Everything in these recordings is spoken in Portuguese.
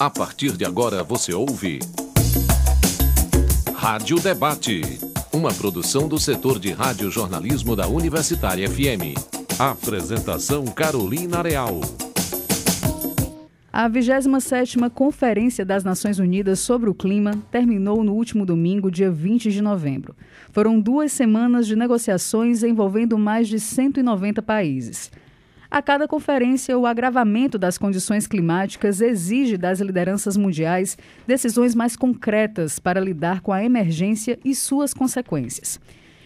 A partir de agora você ouve. Rádio Debate. Uma produção do setor de rádio-jornalismo da Universitária FM. Apresentação Carolina Real. A 27ª Conferência das Nações Unidas sobre o Clima terminou no último domingo, dia 20 de novembro. Foram duas semanas de negociações envolvendo mais de 190 países. A cada conferência, o agravamento das condições climáticas exige das lideranças mundiais decisões mais concretas para lidar com a emergência e suas consequências.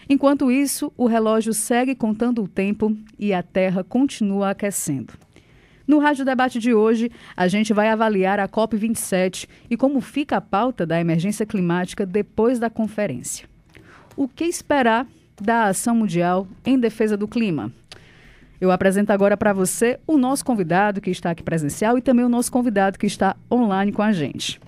Enquanto isso, o relógio segue contando o tempo e a Terra continua aquecendo. No Rádio Debate de hoje, a gente vai avaliar a COP27 e como fica a pauta da emergência climática depois da conferência. O que esperar da ação mundial em defesa do clima? Eu apresento agora para você o nosso convidado que está aqui presencial e também o nosso convidado que está online com a gente.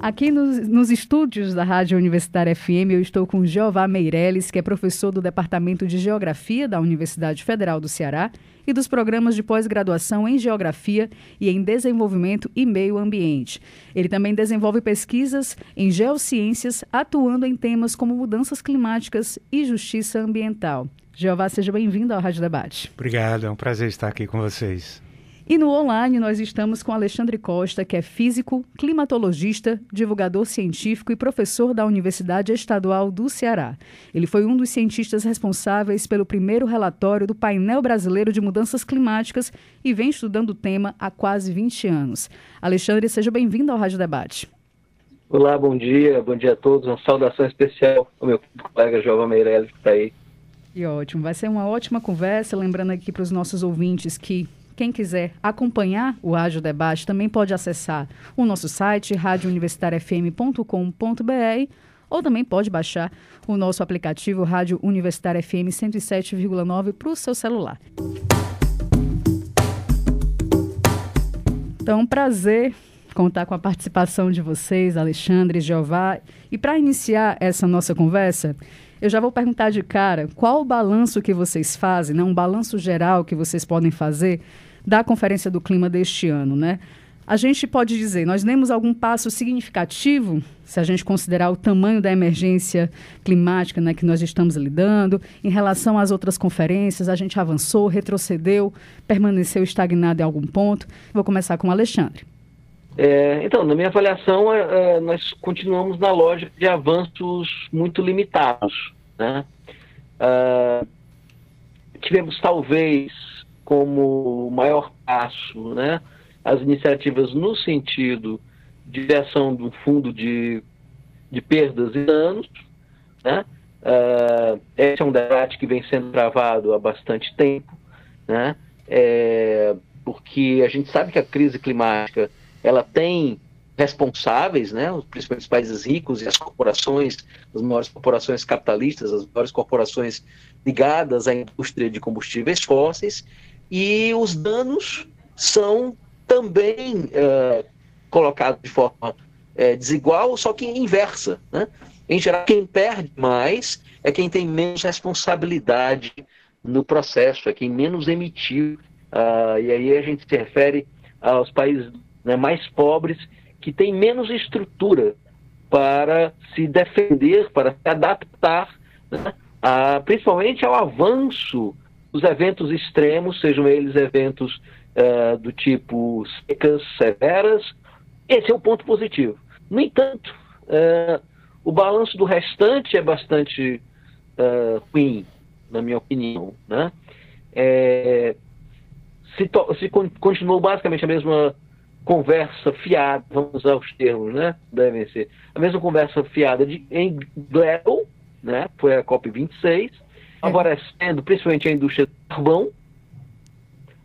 Aqui nos, nos, estúdios da Rádio Universitária FM, eu estou com Jeová Meirelles, que é professor do Departamento de Geografia da Universidade Federal do Ceará e dos programas de pós-graduação em Geografia e em Desenvolvimento e Meio Ambiente. Ele também desenvolve pesquisas em geociências, atuando em temas como mudanças climáticas e justiça ambiental. Jeová, seja bem-vindo ao Rádio Debate. Obrigado, é um prazer estar aqui com vocês. E no online nós estamos com Alexandre Costa, que é físico, climatologista, divulgador científico e professor da Universidade Estadual do Ceará. Ele foi um dos cientistas responsáveis pelo primeiro relatório do Painel Brasileiro de Mudanças Climáticas e vem estudando o tema há quase 20 anos. Alexandre, seja bem-vindo ao Rádio Debate. Olá, bom dia, bom dia a todos. Uma saudação especial ao meu colega João Meirelles que está aí. E ótimo, vai ser uma ótima conversa. Lembrando aqui para os nossos ouvintes que quem quiser acompanhar o Rádio Debate também pode acessar o nosso site radiouniversitariafm.com.br ou também pode baixar o nosso aplicativo Rádio Universitária FM 107,9 para o seu celular. Então, prazer contar com a participação de vocês, Alexandre, Jeová. E para iniciar essa nossa conversa, eu já vou perguntar de cara qual o balanço que vocês fazem, né? um balanço geral que vocês podem fazer da Conferência do Clima deste ano, né? A gente pode dizer, nós demos algum passo significativo, se a gente considerar o tamanho da emergência climática né, que nós estamos lidando, em relação às outras conferências, a gente avançou, retrocedeu, permaneceu estagnado em algum ponto. Vou começar com o Alexandre. É, então, na minha avaliação, é, é nós continuamos na lógica de avanços muito limitados. Né? Uh, tivemos, talvez, como maior passo, né, as iniciativas no sentido de de um fundo de, de perdas e danos. Né? Uh, esse é um debate que vem sendo travado há bastante tempo, né? É, porque a gente sabe que a crise climática ela tem responsáveis, né, os principais países ricos e as corporações, as maiores corporações capitalistas, as maiores corporações ligadas à indústria de combustíveis fósseis, e os danos são também é, colocados de forma é, desigual, só que inversa. Né? Em geral, quem perde mais é quem tem menos responsabilidade no processo, é quem menos emitiu. Uh, e aí a gente se refere aos países né, mais pobres que têm menos estrutura para se defender, para se adaptar, né, a, principalmente ao avanço os eventos extremos, sejam eles eventos uh, do tipo secas severas, esse é um ponto positivo. No entanto, uh, o balanço do restante é bastante uh, ruim, na minha opinião. Né? É, se, se continuou basicamente a mesma conversa fiada, vamos usar os termos, né? Devem ser. A mesma conversa fiada de, em Glasgow, né? Foi a COP26, favorecendo principalmente a indústria do carvão.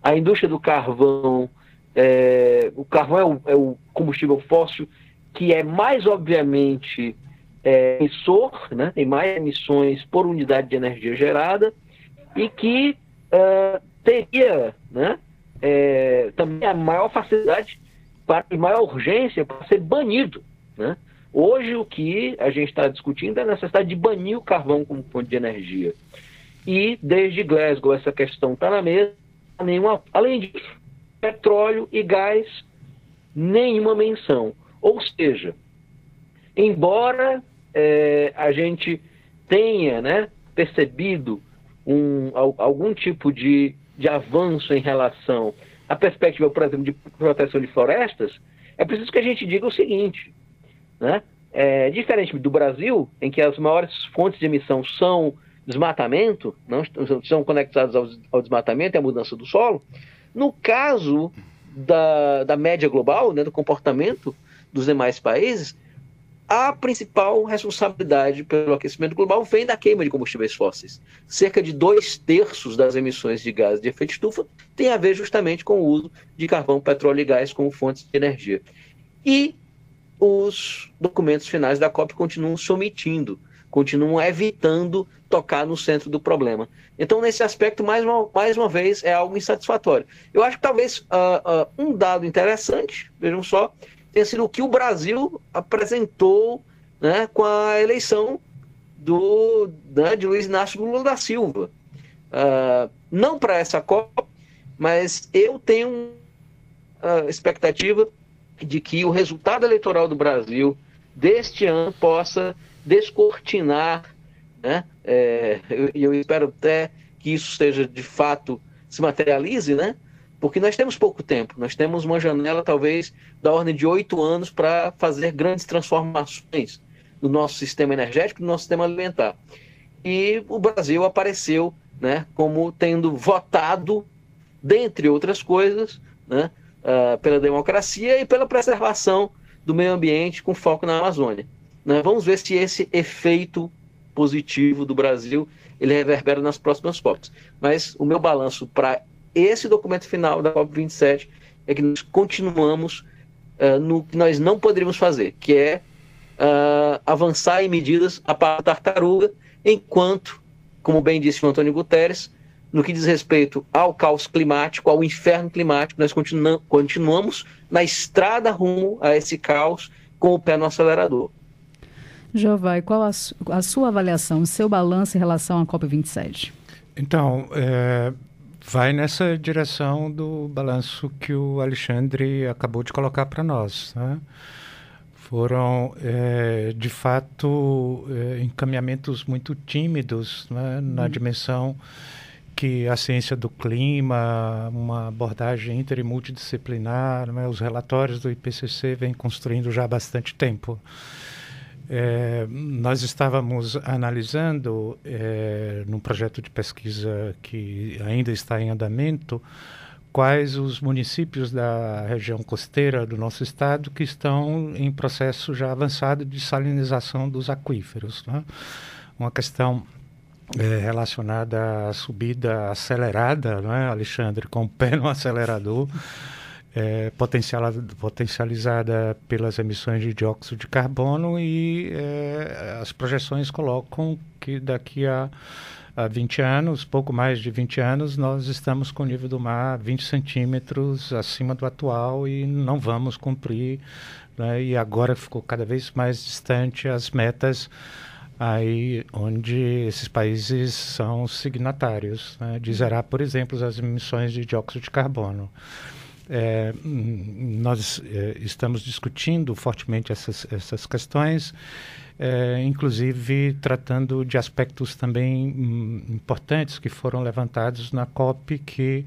A indústria do carvão, é, o carvão é o, é o, combustível fóssil que é mais obviamente é, emissor, né? tem mais emissões por unidade de energia gerada e que uh, teria né? É, também a maior facilidade para, e maior urgência para ser banido. Né? Hoje o que a gente está discutindo é a necessidade de banir o carvão como fonte de energia. E desde Glasgow essa questão está na mesa nenhuma. Além disso, petróleo e gás, nenhuma menção. Ou seja, embora é, a gente tenha né, percebido um, algum tipo de, de avanço em relação à perspectiva, por exemplo, de proteção de florestas, é preciso que a gente diga o seguinte, né? É, diferente do Brasil, em que as maiores fontes de emissão são desmatamento, não são conectadas ao, ao desmatamento e à mudança do solo, no caso da, da média global, né, do comportamento dos demais países, a principal responsabilidade pelo aquecimento global vem da queima de combustíveis fósseis. Cerca de dois terços das emissões de gases de efeito estufa tem a ver justamente com o uso de carvão, petróleo e gás como fontes de energia. E os documentos finais da COP continuam se omitindo, continuam evitando tocar no centro do problema. Então, nesse aspecto, mais uma, mais uma vez, é algo insatisfatório. Eu acho que talvez uh, uh, um dado interessante, vejam só, tenha sido o que o Brasil apresentou né, com a eleição do, né, de Luiz Inácio Lula da Silva. Uh, não para essa Copa, mas eu tenho expectativa de que o resultado eleitoral do Brasil deste ano possa descortinar, né? É, eu, eu espero até que isso seja de fato se materialize, né? Porque nós temos pouco tempo, nós temos uma janela talvez da ordem de oito anos para fazer grandes transformações no nosso sistema energético, no nosso sistema alimentar. E o Brasil apareceu né, como tendo votado, dentre outras coisas, né, uh, pela democracia e pela preservação do meio ambiente com foco na Amazônia. Né? Vamos ver se esse efeito positivo do Brasil ele reverbera nas próximas COPs. Mas o meu balanço para esse documento final da COP27 é que nós continuamos uh, no que nós não poderíamos fazer, que é uh, avançar em medidas a para tartaruga, enquanto, como bem disse o Antônio Guterres, no que diz respeito ao caos climático, ao inferno climático, nós continu continuamos na estrada rumo a esse caos com o pé no acelerador. Jovai, qual a, su a sua avaliação, o seu balanço em relação à COP27? Então, é, vai nessa direção do balanço que o Alexandre acabou de colocar para nós. Né? Foram, é, de fato, é, encaminhamentos muito tímidos né? na uhum. dimensão que a ciência do clima, uma abordagem inter e multidisciplinar, né? os relatórios do IPCC vêm construindo já há bastante tempo. É, nós estávamos analisando, é, num projeto de pesquisa que ainda está em andamento, quais os municípios da região costeira do nosso estado que estão em processo já avançado de salinização dos aquíferos. Né? Uma questão é, relacionada à subida acelerada, não é, Alexandre, com o pé no acelerador é, potencializada pelas emissões de dióxido de carbono e é, as projeções colocam que daqui a, a 20 anos, pouco mais de 20 anos, nós estamos com o nível do mar 20 centímetros acima do atual e não vamos cumprir. Né? E agora ficou cada vez mais distante as metas aí onde esses países são signatários né? de zerar, por exemplo, as emissões de dióxido de carbono. É, nós é, estamos discutindo fortemente essas, essas questões, é, inclusive tratando de aspectos também hum, importantes que foram levantados na COP, que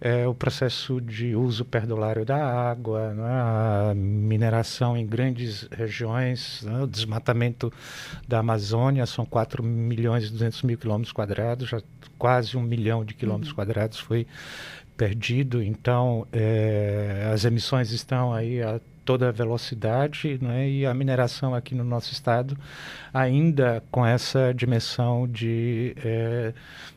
é o processo de uso perdulário da água, né, a mineração em grandes regiões, né, o desmatamento da Amazônia, são 4 milhões e 200 mil quilômetros quadrados, já quase um milhão de quilômetros uhum. quadrados foi perdido, então é, as emissões estão aí a toda velocidade né, e a mineração aqui no nosso estado ainda com essa dimensão de é,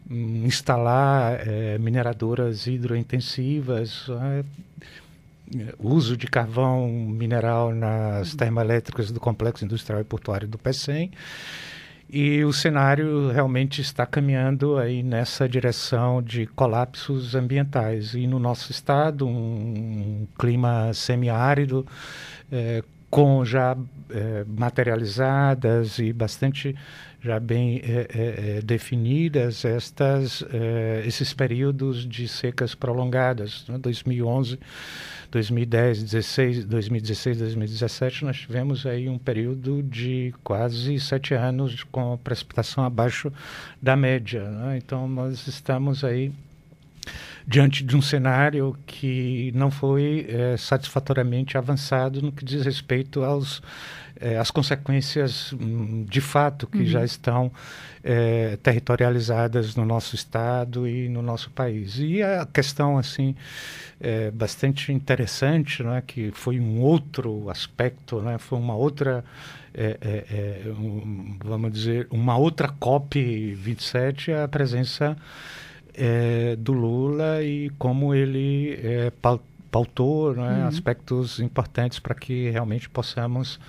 instalar é, mineradoras hidrointensivas, né, uso de carvão mineral nas termoelétricas do Complexo Industrial e Portuário do PECEM e o cenário realmente está caminhando aí nessa direção de colapsos ambientais. E no nosso estado, um, clima semiárido, é, com já é, materializadas e bastante já bem é, definidas estas, esses períodos de secas prolongadas. Né? 2011, 2010, 16, 2016, 2017, nós tivemos aí um período de quase sete anos com precipitação abaixo da média. Né? Então, nós estamos aí diante de um cenário que não foi é, satisfatoriamente avançado no que diz respeito aos é, as consequências hum, de fato que uhum. já estão é, territorializadas no nosso estado e no nosso país. E a questão assim é, bastante interessante, né, que foi um outro aspecto, né, foi uma outra é, é, é um, vamos dizer uma outra COP 27 a presença é, do Lula e como ele é, pautou né, uhum. aspectos importantes para que realmente possamos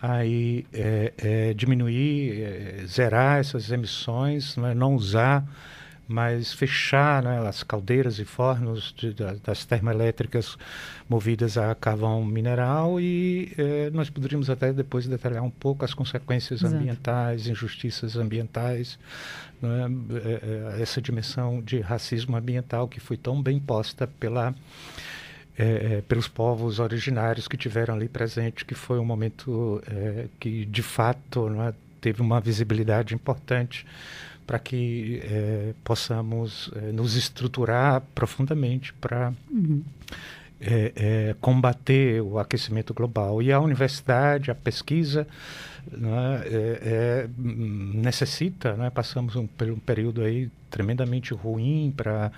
aí é, é diminuir, é, zerar essas emissões, né, não usar mas fechar né, as caldeiras e fornos de, das termoelétricas movidas a carvão mineral e eh, nós poderíamos até depois detalhar um pouco as consequências Exato. ambientais, injustiças ambientais, né, eh, essa dimensão de racismo ambiental que foi tão bem posta pela é, pelos povos originários que tiveram ali presente, que foi um momento é, que de fato é, teve uma visibilidade importante para que é, possamos é, nos estruturar profundamente para uhum. é, combater o aquecimento global. E a universidade, a pesquisa, né, necessita, né, passamos um, um, período aí tremendamente ruim para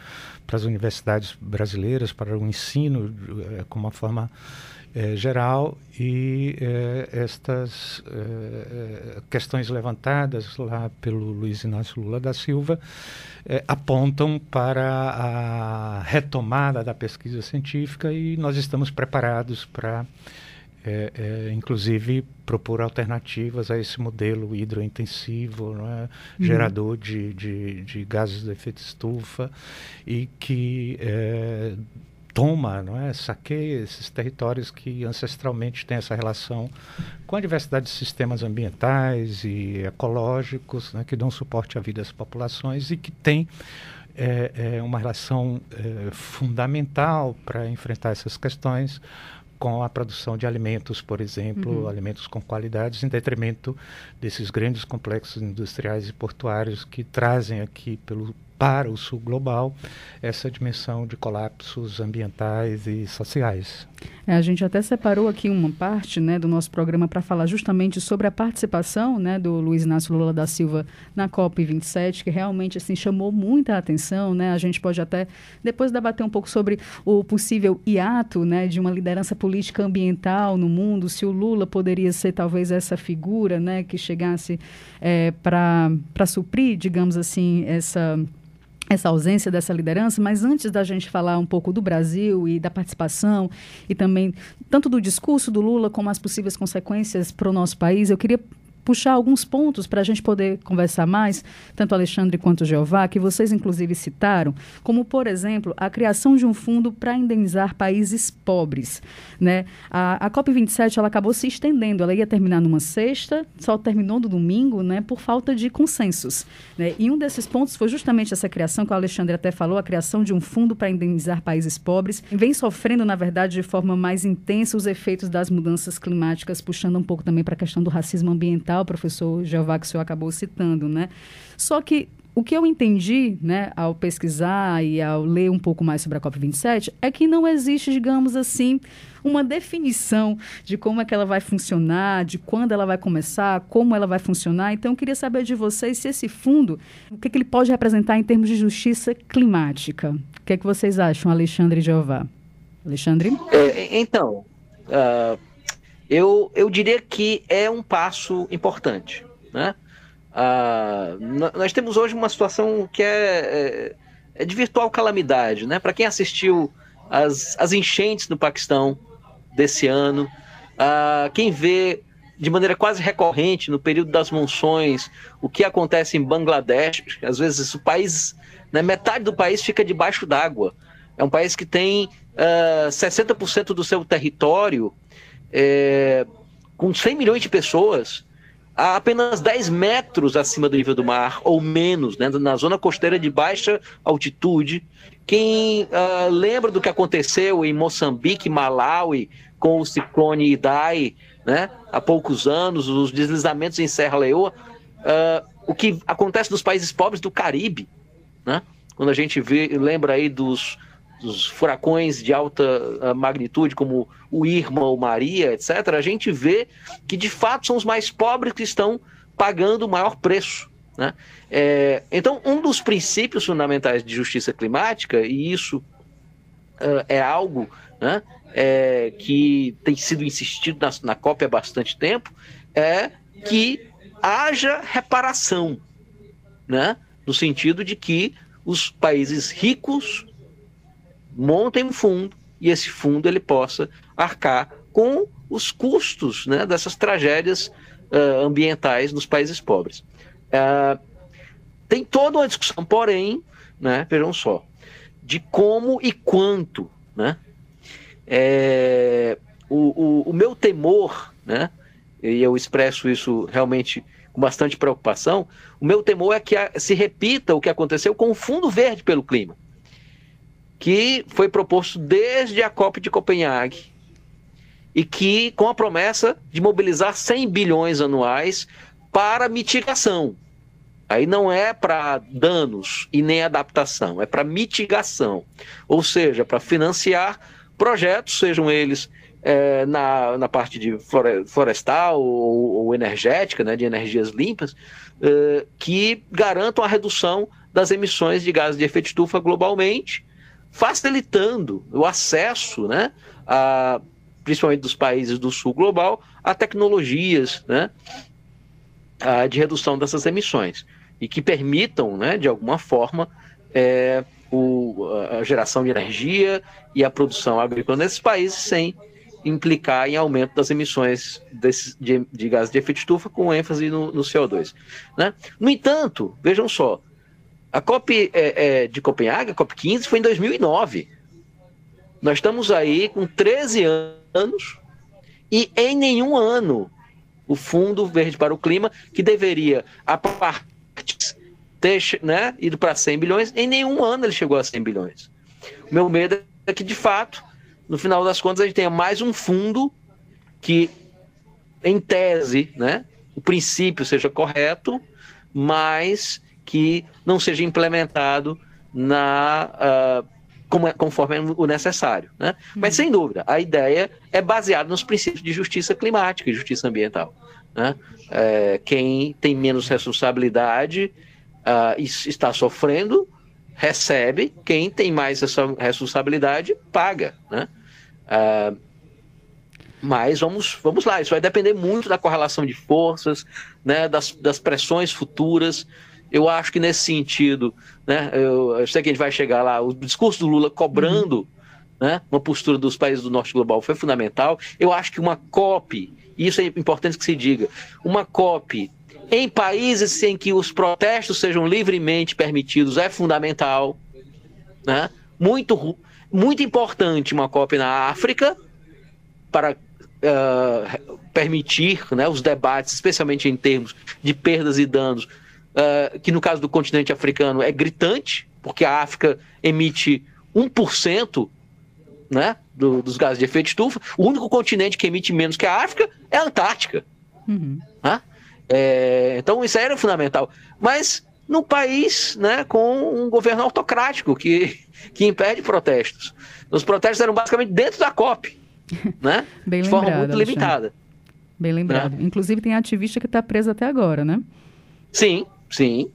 as universidades brasileiras, para o ensino, como uma forma é, geral e é, estas é, questões levantadas lá pelo Luiz Inácio Lula da Silva apontam para a retomada da pesquisa científica e nós estamos preparados para é, é, inclusive propor alternativas a esse modelo hidrointensivo, é? uhum. gerador de, de, de, gases de efeito estufa e que é, toma, não é? saqueia esses territórios que ancestralmente têm essa relação com a diversidade de sistemas ambientais e ecológicos né, que dão suporte à vida das populações e que tem é, é uma relação é, fundamental para enfrentar essas questões com a produção de alimentos, por exemplo, uhum. alimentos com qualidades, em detrimento desses grandes complexos industriais e portuários que trazem aqui pelo para o sul global essa dimensão de colapsos ambientais e sociais. É, a gente até separou aqui uma parte né, do nosso programa para falar justamente sobre a participação né, do Luiz Inácio Lula da Silva na COP27, que realmente assim, chamou muita atenção. Né? A gente pode até depois debater um pouco sobre o possível hiato né, de uma liderança política ambiental no mundo, se o Lula poderia ser talvez essa figura né, que chegasse é, para suprir, digamos assim, essa essa ausência dessa liderança, mas antes da gente falar um pouco do Brasil e da participação e também tanto do discurso do Lula como as possíveis consequências para o nosso país, eu queria puxar alguns pontos para a gente poder conversar mais, tanto Alexandre quanto Jeová, que vocês inclusive citaram, como, por exemplo, a criação de um fundo para indenizar países pobres. Né? A, a COP27 ela acabou se estendendo, ela ia terminar numa sexta, só terminou no domingo, né, por falta de consensos. Né? E um desses pontos foi justamente essa criação, que o Alexandre até falou, a criação de um fundo para indenizar países pobres, vem sofrendo, na verdade, de forma mais intensa os efeitos das mudanças climáticas, puxando um pouco também para a questão do racismo ambiental o professor Jeová, que o senhor acabou citando, né? Só que o que eu entendi, né, ao pesquisar e ao ler um pouco mais sobre a COP27, é que não existe, digamos assim, uma definição de como é que ela vai funcionar, de quando ela vai começar, como ela vai funcionar. Então, eu queria saber de vocês se esse fundo, o que, que ele pode representar em termos de justiça climática. O que é que vocês acham, Alexandre Jeová? Alexandre? É, então, uh, eu, eu diria que é um passo importante. Né? Ah, nós temos hoje uma situação que é, é, é de virtual calamidade. Né? Para quem assistiu as, as enchentes no Paquistão desse ano, ah, quem vê de maneira quase recorrente no período das monções o que acontece em Bangladesh, às vezes o país, né, metade do país fica debaixo d'água. É um país que tem uh, ah, 60% do seu território é, com 100 milhões de pessoas, a apenas 10 metros acima do nível do mar, ou menos, né, na zona costeira de baixa altitude. Quem uh, lembra do que aconteceu em Moçambique, Malawi, com o ciclone Idai, né, há poucos anos, os deslizamentos em Serra Leoa, uh, o que acontece nos países pobres do Caribe, né? quando a gente vê, lembra aí dos, dos furacões de alta uh, magnitude, como o Irma ou Maria, etc., a gente vê que de fato são os mais pobres que estão pagando o maior preço. Né? É, então, um dos princípios fundamentais de justiça climática, e isso uh, é algo né, é, que tem sido insistido na, na COP há bastante tempo, é que haja reparação, né? no sentido de que os países ricos montem um fundo e esse fundo ele possa arcar com os custos né, dessas tragédias uh, ambientais nos países pobres. Uh, tem toda uma discussão, porém, né, vejam só, de como e quanto né, é, o, o, o, meu temor, né, e eu expresso isso realmente com bastante preocupação, o meu temor é que a, se repita o que aconteceu com o Fundo Verde pelo Clima, que foi proposto desde a COP de Copenhague e que com a promessa de mobilizar 100 bilhões anuais para mitigação. Aí não é para danos e nem adaptação, é para mitigação, ou seja, para financiar projetos, sejam eles é, na, na parte de florestal ou, ou energética, né, de energias limpas, é, que garantam a redução das emissões de gases de efeito estufa globalmente, facilitando o acesso, né, a, principalmente dos países do sul global, a tecnologias né, a, de redução dessas emissões e que permitam, né, de alguma forma, é, o, a geração de energia e a produção agrícola nesses países sem implicar em aumento das emissões desse, de, de gases de efeito estufa, com ênfase no, no CO2. Né? No entanto, vejam só, a COP é, é, de Copenhague, a COP 15, foi em 2009. Nós estamos aí com 13 anos e em nenhum ano o Fundo Verde para o Clima, que deveria, a ter né, ido para 100 bilhões, em nenhum ano ele chegou a 100 bilhões. O meu medo é que, de fato, no final das contas, a gente tenha mais um fundo que, em tese, né, o princípio seja correto, mas que não seja implementado na uh, conforme o necessário. Né? Uhum. Mas, sem dúvida, a ideia é baseada nos princípios de justiça climática e justiça ambiental. Né? É, quem tem menos responsabilidade uh, está sofrendo, recebe, quem tem mais essa responsabilidade paga, né? Uh, mas vamos, vamos lá, isso vai depender muito da correlação de forças, né, das, das pressões futuras. Eu acho que nesse sentido, né, eu, eu, sei que a gente vai chegar lá, o discurso do Lula cobrando uhum. né, uma postura dos países do norte global foi fundamental. Eu acho que uma COP, e isso é importante que se diga, uma COP em países em que os protestos sejam livremente permitidos é fundamental. Né? Muito, muito importante uma COP na África para uh, permitir né, os debates, especialmente em termos de perdas e danos, uh, que no caso do continente africano é gritante, porque a África emite 1% né, do, dos gases de efeito estufa. O único continente que emite menos que a África é a Antártica. Uhum. Né? É, então isso era fundamental. Mas no país né, com um governo autocrático que, que impede protestos. Os protestos eram basicamente dentro da COP, né? Bem de lembrado, forma muito Alexandre. limitada. Bem lembrado. Né? Inclusive tem ativista que está preso até agora, né? Sim, sim.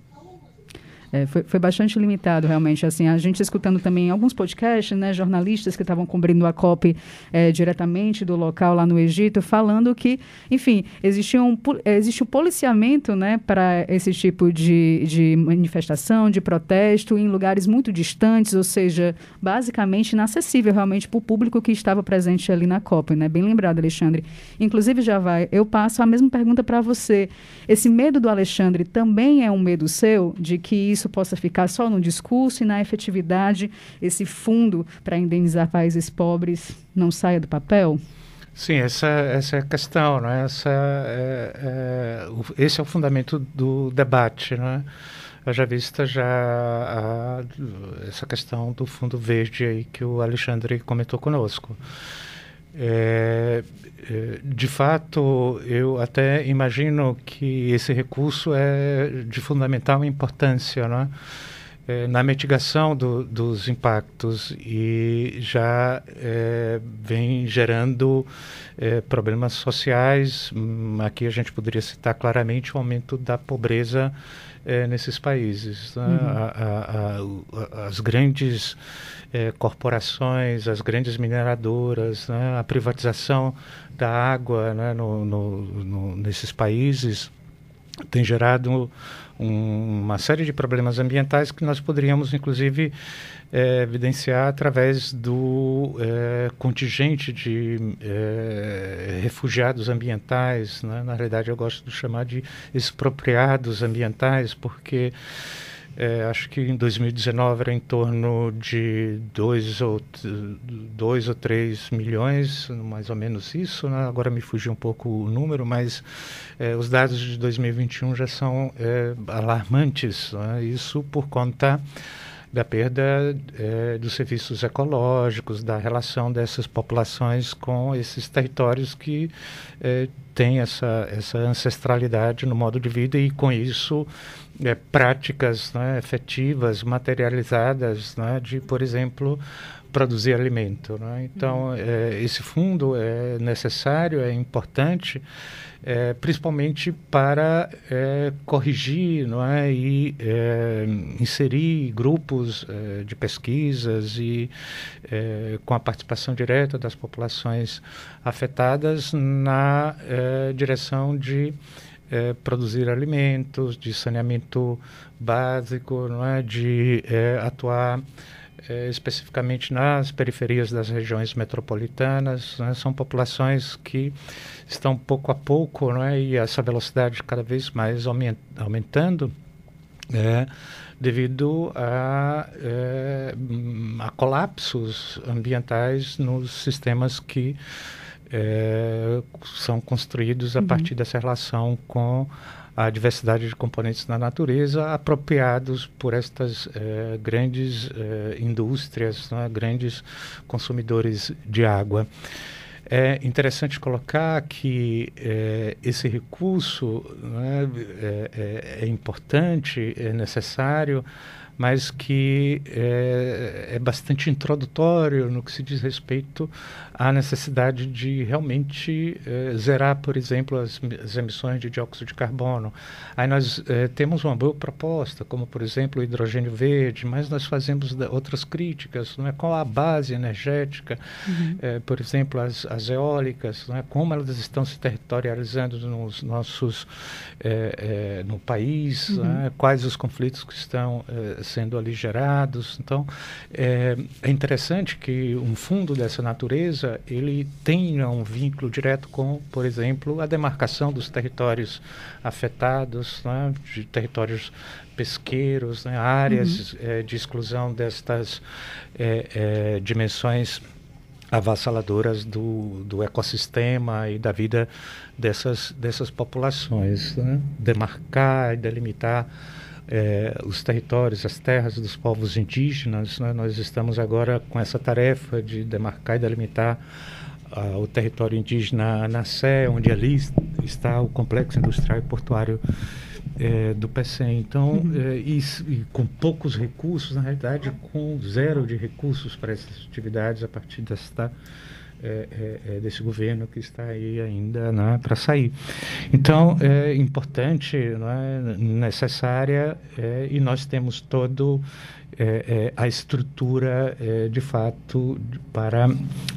É, foi, foi bastante limitado, realmente. Assim, a gente escutando também alguns podcasts, né, jornalistas que estavam cobrindo a COP é, diretamente do local lá no Egito, falando que, enfim, existia um, existe um policiamento né, para esse tipo de, de manifestação, de protesto, em lugares muito distantes, ou seja, basicamente inacessível realmente para o público que estava presente ali na COP. Né? Bem lembrado, Alexandre. Inclusive, já vai, eu passo a mesma pergunta para você. Esse medo do Alexandre também é um medo seu de que isso isso possa ficar só no discurso e na efetividade esse fundo para indenizar países pobres não saia do papel? Sim, essa, essa é a questão, né? essa é, é, esse é o fundamento do debate. Né? já vista já a, essa questão do fundo verde aí que o Alexandre comentou conosco. É, é, de fato, eu até imagino que esse recurso é de fundamental importância, né? é, na mitigação do, dos impactos e já é, vem gerando é, problemas sociais. Hum, aqui a gente poderia citar claramente o aumento da pobreza é, nesses países. Né? Uhum. A, a, a, as grandes é, corporações, as grandes mineradoras, né? a privatização da água né? no, no, no, nesses países tem gerado um, uma série de problemas ambientais que nós poderíamos, inclusive, é, evidenciar através do é, contingente de é, refugiados ambientais. Né? Na realidade, eu gosto de chamar de expropriados ambientais, porque é, acho que em 2019 era em torno de 2 ou, ou 3 milhões, mais ou menos isso. Né? Agora me fugiu um pouco o número, mas é, os dados de 2021 já são é, alarmantes. Né? Isso por conta da perda é, dos serviços ecológicos, da relação dessas populações com esses territórios que é, têm essa, essa ancestralidade no modo de vida e, com isso, é, práticas né, efetivas, materializadas, né, de, por exemplo, produzir alimento. Né? Então, uhum. é, esse fundo é necessário, é importante, é, principalmente para é, corrigir não é, e é, inserir grupos é, de pesquisas e é, com a participação direta das populações afetadas na direção de é, produzir alimentos, de saneamento básico, não é? de é, atuar é, especificamente nas periferias das regiões metropolitanas. Né? São populações que estão pouco a pouco, é? e essa velocidade cada vez mais aumentando, é, devido a, é, a colapsos ambientais nos sistemas que é, são construídos a uhum. partir dessa relação com a diversidade de componentes na natureza apropriados por estas é, grandes é, indústrias, né, grandes consumidores de água. É interessante colocar que é, esse recurso né, é, é, é importante, é necessário, mas que é, é, bastante introdutório no que se diz respeito à necessidade de realmente é, zerar, por exemplo, as, as, emissões de dióxido de carbono. Aí nós é, temos uma boa proposta, como, por exemplo, o hidrogênio verde, mas nós fazemos outras críticas, não é? qual a base energética, uhum. Por exemplo, as, as eólicas, não é? como elas estão se territorializando nos nossos, no país, uhum. é? quais os conflitos que estão sendo ali gerados. Então, é, é, interessante que um fundo dessa natureza ele tenha um vínculo direto com, por exemplo, a demarcação dos territórios afetados, né, de territórios pesqueiros, né, áreas uhum. é, de exclusão destas é, é dimensões avassaladoras do, do ecossistema e da vida dessas, dessas populações. Né? Demarcar e delimitar é, os territórios, as terras dos povos indígenas. Né? Nós estamos agora com essa tarefa de demarcar e delimitar uh, o território indígena na Sé, onde ali está o complexo industrial e portuário é, do PECEM. Então, uhum. é, e, e, com poucos recursos, na realidade, com zero de recursos para essas atividades a partir desta é, é, é, desse governo que está aí ainda né, para sair. Então, é importante, não é, necessária, é, e nós temos todo é, é, a estrutura, é, de fato, para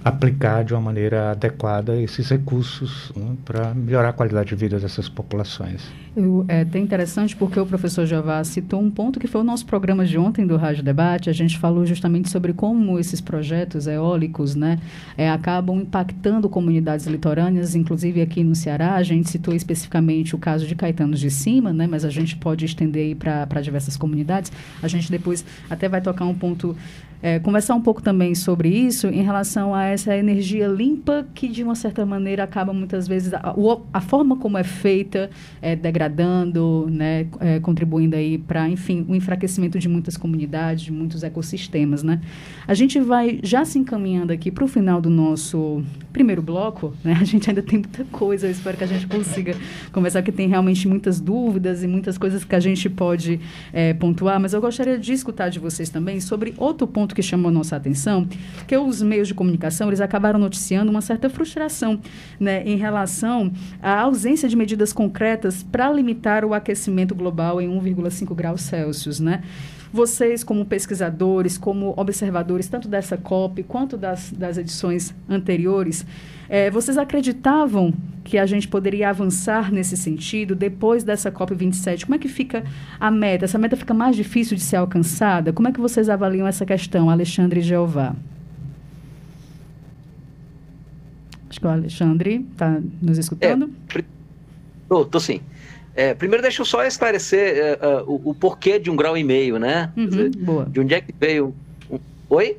aplicar de uma maneira adequada esses recursos né, para melhorar a qualidade de vida dessas populações. Eu, é até interessante porque o professor Javá citou um ponto que foi o nosso programa de ontem do Rádio Debate. A gente falou justamente sobre como esses projetos eólicos né, é, acabam impactando comunidades litorâneas, inclusive aqui no Ceará. A gente citou especificamente o caso de Caetanos de Cima, né, mas a gente pode estender para diversas comunidades. A gente depois até vai tocar um ponto é, conversar um pouco também sobre isso em relação a essa energia limpa que, de uma certa maneira, acaba muitas vezes a, a forma como é feita, é, degradando, né, é, contribuindo aí para, enfim, o enfraquecimento de muitas comunidades, de muitos ecossistemas, né? A gente vai já se encaminhando aqui para o final do nosso primeiro bloco, né? A gente ainda tem muita coisa, eu espero que a gente consiga conversar, que tem realmente muitas dúvidas e muitas coisas que a gente pode é, pontuar, mas eu gostaria de escutar de vocês também sobre outro ponto que chamou nossa atenção, que os meios de comunicação, eles acabaram noticiando uma certa frustração, né, em relação à ausência de medidas concretas para limitar o aquecimento global em 1,5 graus Celsius, né? Vocês, como pesquisadores, como observadores, tanto dessa COP quanto das, das edições anteriores, é, vocês acreditavam que a gente poderia avançar nesse sentido depois dessa COP27? Como é que fica a meta? Essa meta fica mais difícil de ser alcançada? Como é que vocês avaliam essa questão, Alexandre e Jeová? Acho que o Alexandre está nos escutando. Estou, é, sim. É, primeiro, deixa eu só esclarecer uh, uh, o, o, porquê de um grau e meio, né? Uhum, dizer. De onde é que veio. Um... Oi?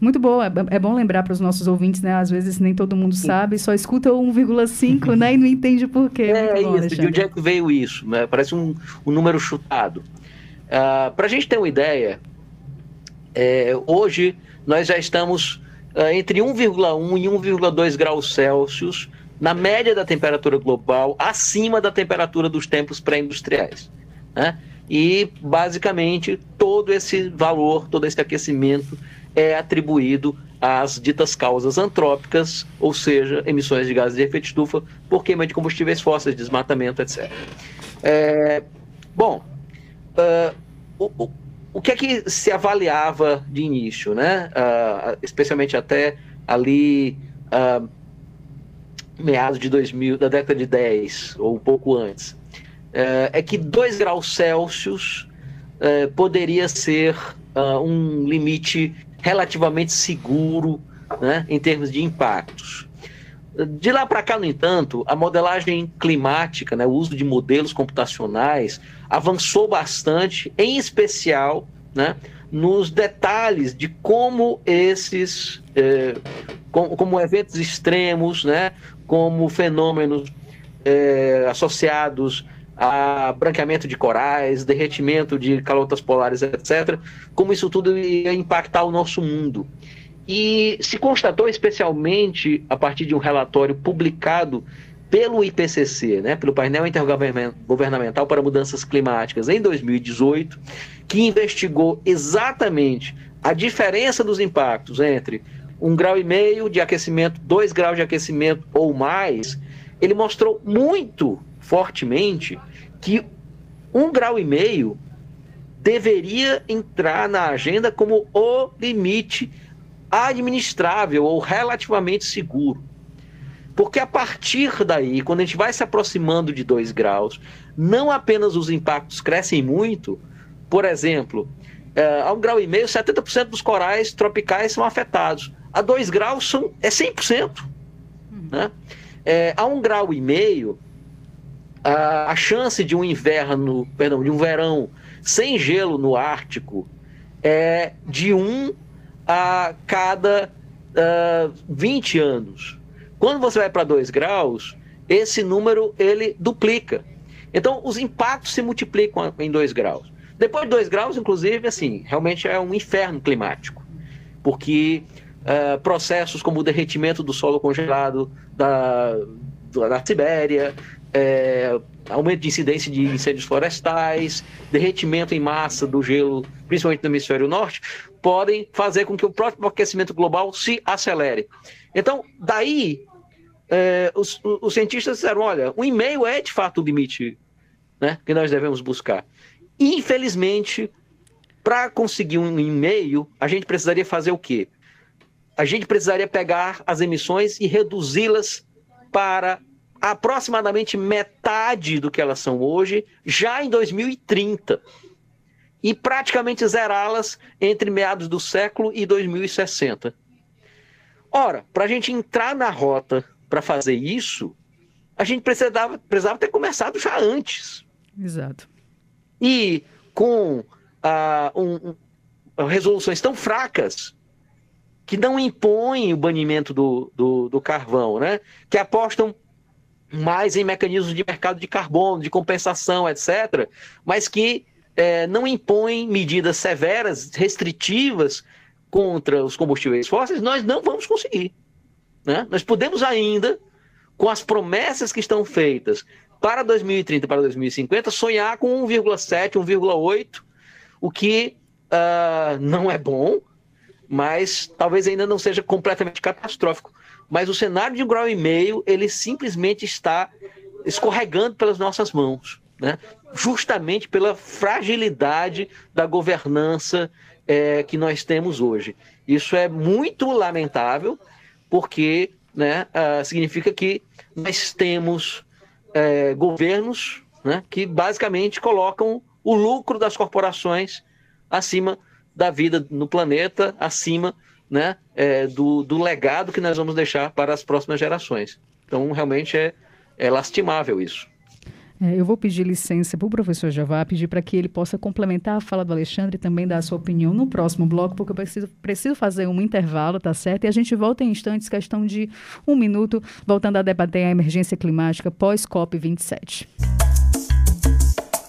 Muito boa. É, é bom lembrar para os nossos ouvintes, né? Às vezes nem todo mundo Sim. sabe, só escuta o 1,5, né? E não entende por quê. É, bom, isso. De onde é que veio isso? Né? Parece um, um número chutado. Uh, para a gente ter uma ideia, é, hoje nós já estamos uh, entre 1,1 e 1,2 graus Celsius na média da temperatura global, acima da temperatura dos tempos pré-industriais. Né? E, basicamente, todo esse valor, todo esse aquecimento é atribuído às ditas causas antrópicas, ou seja, emissões de gases de efeito estufa por queima de combustíveis fósseis, desmatamento, etc. É, bom, uh, o, o, que é que se avaliava de início, né? Uh, especialmente até ali uh, meados de 2000, da década de 10 ou um pouco antes, é, é que 2 graus Celsius é, poderia ser um limite relativamente seguro né, em termos de impactos. De lá para cá, no entanto, a modelagem climática, né, o uso de modelos computacionais, avançou bastante, em especial né, nos detalhes de como esses, eh, como, como, eventos extremos, né, como fenômenos é, associados a branqueamento de corais, derretimento de calotas polares, etc., como isso tudo ia impactar o nosso mundo. E se constatou, especialmente a partir de um relatório publicado pelo IPCC, né, pelo Painel Intergovernamental para Mudanças Climáticas, em 2018, que investigou exatamente a diferença dos impactos entre um grau e meio de aquecimento, dois graus de aquecimento ou mais, ele mostrou muito fortemente que um grau e meio deveria entrar na agenda como o limite administrável ou relativamente seguro. Porque a partir daí, quando a gente vai se aproximando de 2 graus, não apenas os impactos crescem muito, por exemplo, é, a um grau e meio, 70% dos corais tropicais são afetados a 2 graus são, é 100%. Uhum. Né? É, a 1 um grau e meio, a, a, chance de um inverno, perdão, de um verão sem gelo no Ártico é de 1 a cada uh, 20 anos. Quando você vai para 2 graus, esse número ele duplica. Então, os impactos se multiplicam em 2 graus. Depois de 2 graus, inclusive, assim, realmente é um inferno climático. Porque uh, processos como o derretimento do solo congelado da, da Sibéria, é, aumento de incidência de incêndios florestais, derretimento em massa do gelo, principalmente no hemisfério norte, podem fazer com que o próprio aquecimento global se acelere. Então, daí, é, os, os, cientistas disseram: olha, um e-mail é de fato o limite né, que nós devemos buscar. Infelizmente, para conseguir um e-mail, a gente precisaria fazer o quê? a gente precisaria pegar as emissões e reduzi-las para aproximadamente metade do que elas são hoje, já em 2030. E praticamente zerá-las entre meados do século e 2060. Ora, para a gente entrar na rota para fazer isso, a gente precisava, precisava ter começado já antes. Exato. E com uh, um, resoluções tão fracas que não impõem o banimento do, do, do carvão, né? que apostam mais em mecanismos de mercado de carbono, de compensação, etc., mas que é, não impõem medidas severas, restritivas contra os combustíveis fósseis, nós não vamos conseguir. Né? Nós podemos ainda, com as promessas que estão feitas para 2030 para 2050, sonhar com 1,7, 1,8, o que uh, não é bom, mas talvez ainda não seja completamente catastrófico. Mas o cenário de um grau e meio, ele simplesmente está escorregando pelas nossas mãos, né? justamente pela fragilidade da governança é, que nós temos hoje. Isso é muito lamentável, porque né, uh, significa que nós temos é, governos né, que basicamente colocam o lucro das corporações acima da vida no planeta, acima né, é, do, do legado que nós vamos deixar para as próximas gerações. Então, realmente é, é lastimável isso. É, eu vou pedir licença para o professor Javá, pedir para que ele possa complementar a fala do Alexandre e também dar a sua opinião no próximo bloco, porque eu preciso, preciso fazer um intervalo, tá certo? E a gente volta em instantes, questão de um minuto, voltando a debater a emergência climática pós-COP27.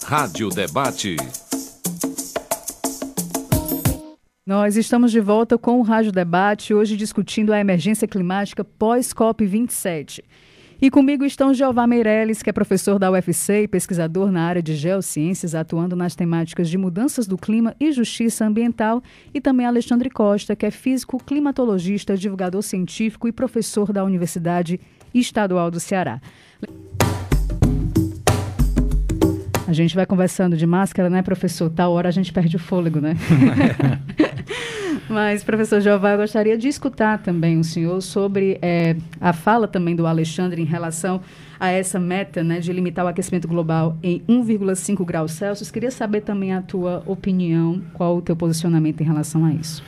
Rádio Debate. Nós estamos de volta com o Rádio Debate, hoje discutindo a emergência climática pós-COP27. E comigo estão Jeová Meirelles, que é professor da UFC e pesquisador na área de geociências, atuando nas temáticas de mudanças do clima e justiça ambiental, e também Alexandre Costa, que é físico, climatologista, divulgador científico e professor da Universidade Estadual do Ceará. A gente vai conversando de máscara, né, professor? Tal hora a gente perde o fôlego, né? Mas, professor Jeová, eu gostaria de escutar também o senhor sobre é, a fala também do Alexandre em relação a essa meta né, de limitar o aquecimento global em 1,5 graus Celsius. Queria saber também a tua opinião, qual o teu posicionamento em relação a isso.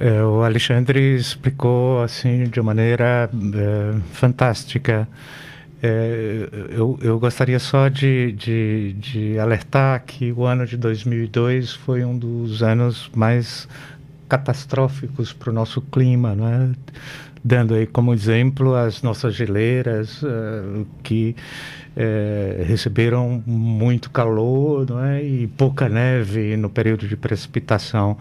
É, o Alexandre explicou assim de maneira é, fantástica. É, eu, eu, gostaria só de, de, de, alertar que o ano de 2002 foi um dos anos mais catastróficos para o nosso clima, não é? dando aí como exemplo as nossas geleiras uh, que uh, receberam muito calor não é? e pouca neve no período de precipitação.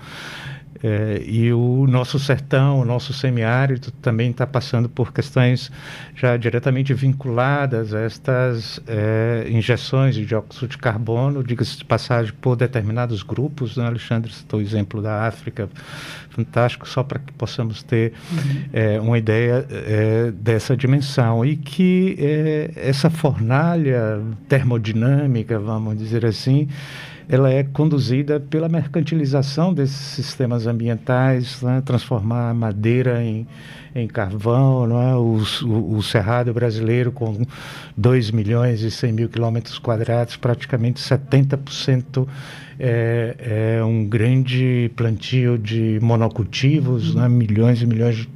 É, e o nosso sertão, o nosso semiárido também está passando por questões já diretamente vinculadas a estas é, injeções de dióxido de carbono, diga-se de passagem, por determinados grupos. Né? Alexandre citou o exemplo da África, fantástico, só para que possamos ter uhum. é, uma ideia é, dessa dimensão. E que é, essa fornalha termodinâmica, vamos dizer assim, ela é conduzida pela mercantilização desses sistemas ambientais, né? transformar a madeira em, em carvão, não é? o, o, o cerrado brasileiro com 2 milhões e 100 mil quilômetros quadrados, praticamente 70% é, é um grande plantio de monocultivos, né? milhões e milhões de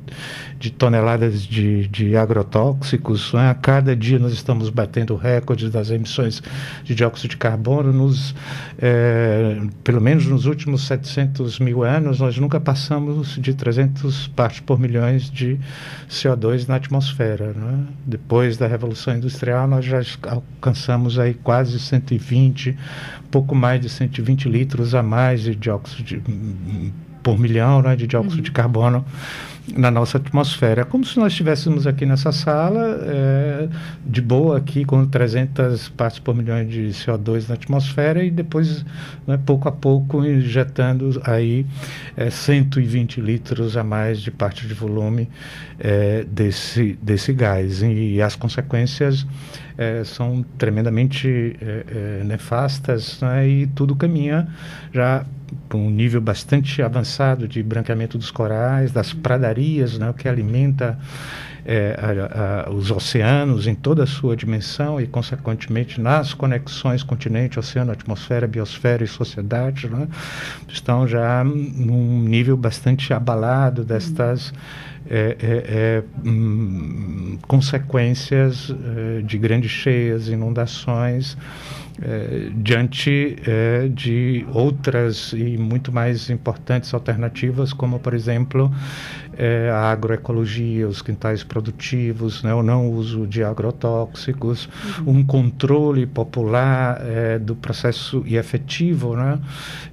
de toneladas de, de agrotóxicos. Né? A cada dia nós estamos batendo recordes das emissões de dióxido de carbono. Nos, é, pelo menos nos últimos 700 mil anos, nós nunca passamos de 300 partes por milhões de CO2 na atmosfera. Né? Depois da Revolução Industrial, nós já alcançamos aí quase 120, pouco mais de 120 litros a mais de dióxido de, por milhão né, de dióxido uhum. de carbono na nossa atmosfera. É como se nós estivéssemos aqui nessa sala, é, de boa aqui, com 300 partes por milhão de CO2 na atmosfera e depois, né, pouco a pouco, injetando aí é, 120 litros a mais de parte de volume é, desse, desse gás. E, e as consequências é, são tremendamente é, é, nefastas né, e tudo caminha já para um nível bastante avançado de branqueamento dos corais, das pradarias, né, o que alimenta é, a, a, os oceanos em toda a sua dimensão e, consequentemente, nas conexões continente, oceano, atmosfera, biosfera e sociedade, né, estão já num nível bastante abalado destas é, é, é hum, consequências é, de grandes cheias, inundações, é, diante é, de outras e muito mais importantes alternativas, como, por exemplo, é, a agroecologia, os quintais produtivos, né, o não uso de agrotóxicos, uhum. um controle popular é, do processo e efetivo né,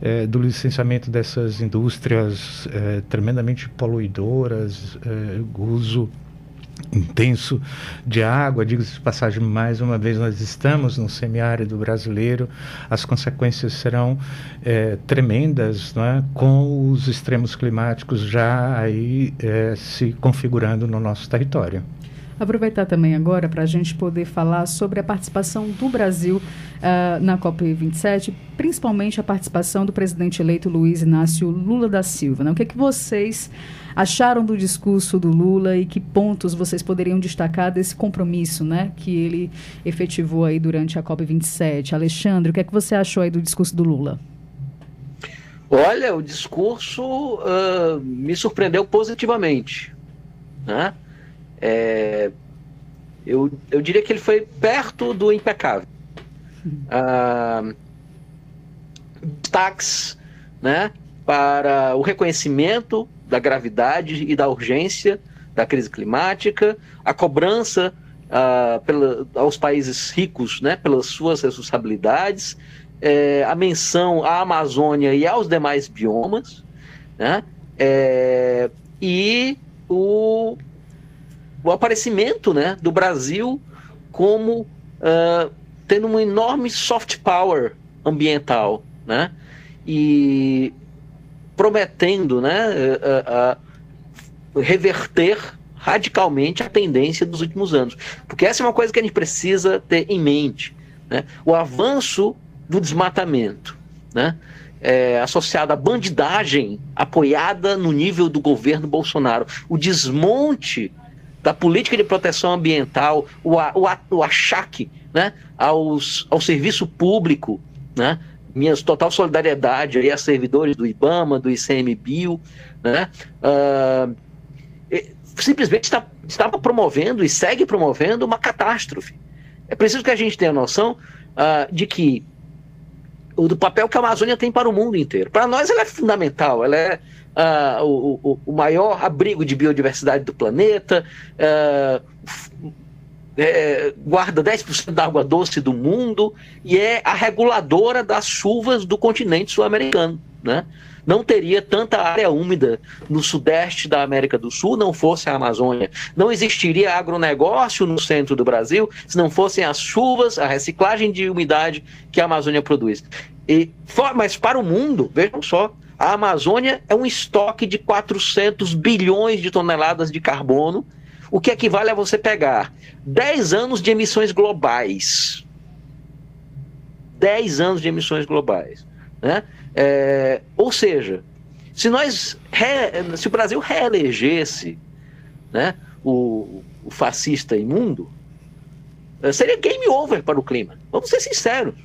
é, do licenciamento dessas indústrias é, tremendamente poluidoras, uso intenso de água. Digo-se de passagem, mais uma vez, nós estamos no semiárido brasileiro, as consequências serão é, tremendas, é? com os extremos climáticos já aí é, se configurando no nosso território. Aproveitar também agora para a gente poder falar sobre a participação do Brasil uh, na COP27, principalmente a participação do presidente eleito Luiz Inácio Lula da Silva. Né? O que, é que vocês acharam do discurso do Lula e que pontos vocês poderiam destacar desse compromisso né, que ele efetivou aí durante a COP27? Alexandre, o que é que você achou aí do discurso do Lula? Olha, o discurso uh, me surpreendeu positivamente. Né? É, eu, eu diria que ele foi perto do impecável. Ah, destaques né, para o reconhecimento da gravidade e da urgência da crise climática, a cobrança ah, pela, aos países ricos né, pelas suas responsabilidades, é, a menção à Amazônia e aos demais biomas, né, é, e o o aparecimento né, do Brasil como uh, tendo uma enorme soft power ambiental, né? E prometendo né, uh, uh, reverter radicalmente a tendência dos últimos anos. Porque essa é uma coisa que a gente precisa ter em mente. Né? O avanço do desmatamento, né? É, associado à bandidagem apoiada no nível do governo Bolsonaro, o desmonte da política de proteção ambiental, o, o, o achaque né, aos, ao serviço público, né, minha total solidariedade aí a servidores do IBAMA, do ICMBio, né, uh, simplesmente está, estava promovendo e segue promovendo uma catástrofe. É preciso que a gente tenha noção uh, de que o do papel que a Amazônia tem para o mundo inteiro. Para nós ela é fundamental, ela é uh, o, o, maior abrigo de biodiversidade do planeta, uh, é, guarda 10% da água doce do mundo e é a reguladora das chuvas do continente sul-americano. Né? Não teria tanta área úmida no sudeste da América do Sul não fosse a Amazônia. Não existiria agronegócio no centro do Brasil se não fossem as chuvas, a reciclagem de umidade que a Amazônia produz. E, mas para o mundo, vejam só, a Amazônia é um estoque de 400 bilhões de toneladas de carbono, o que equivale a você pegar 10 anos de emissões globais. 10 anos de emissões globais. Né? É, ou seja, se nós re, se o Brasil reelegesse né, o, o fascista imundo, é, seria game over para o clima. Vamos ser sinceros.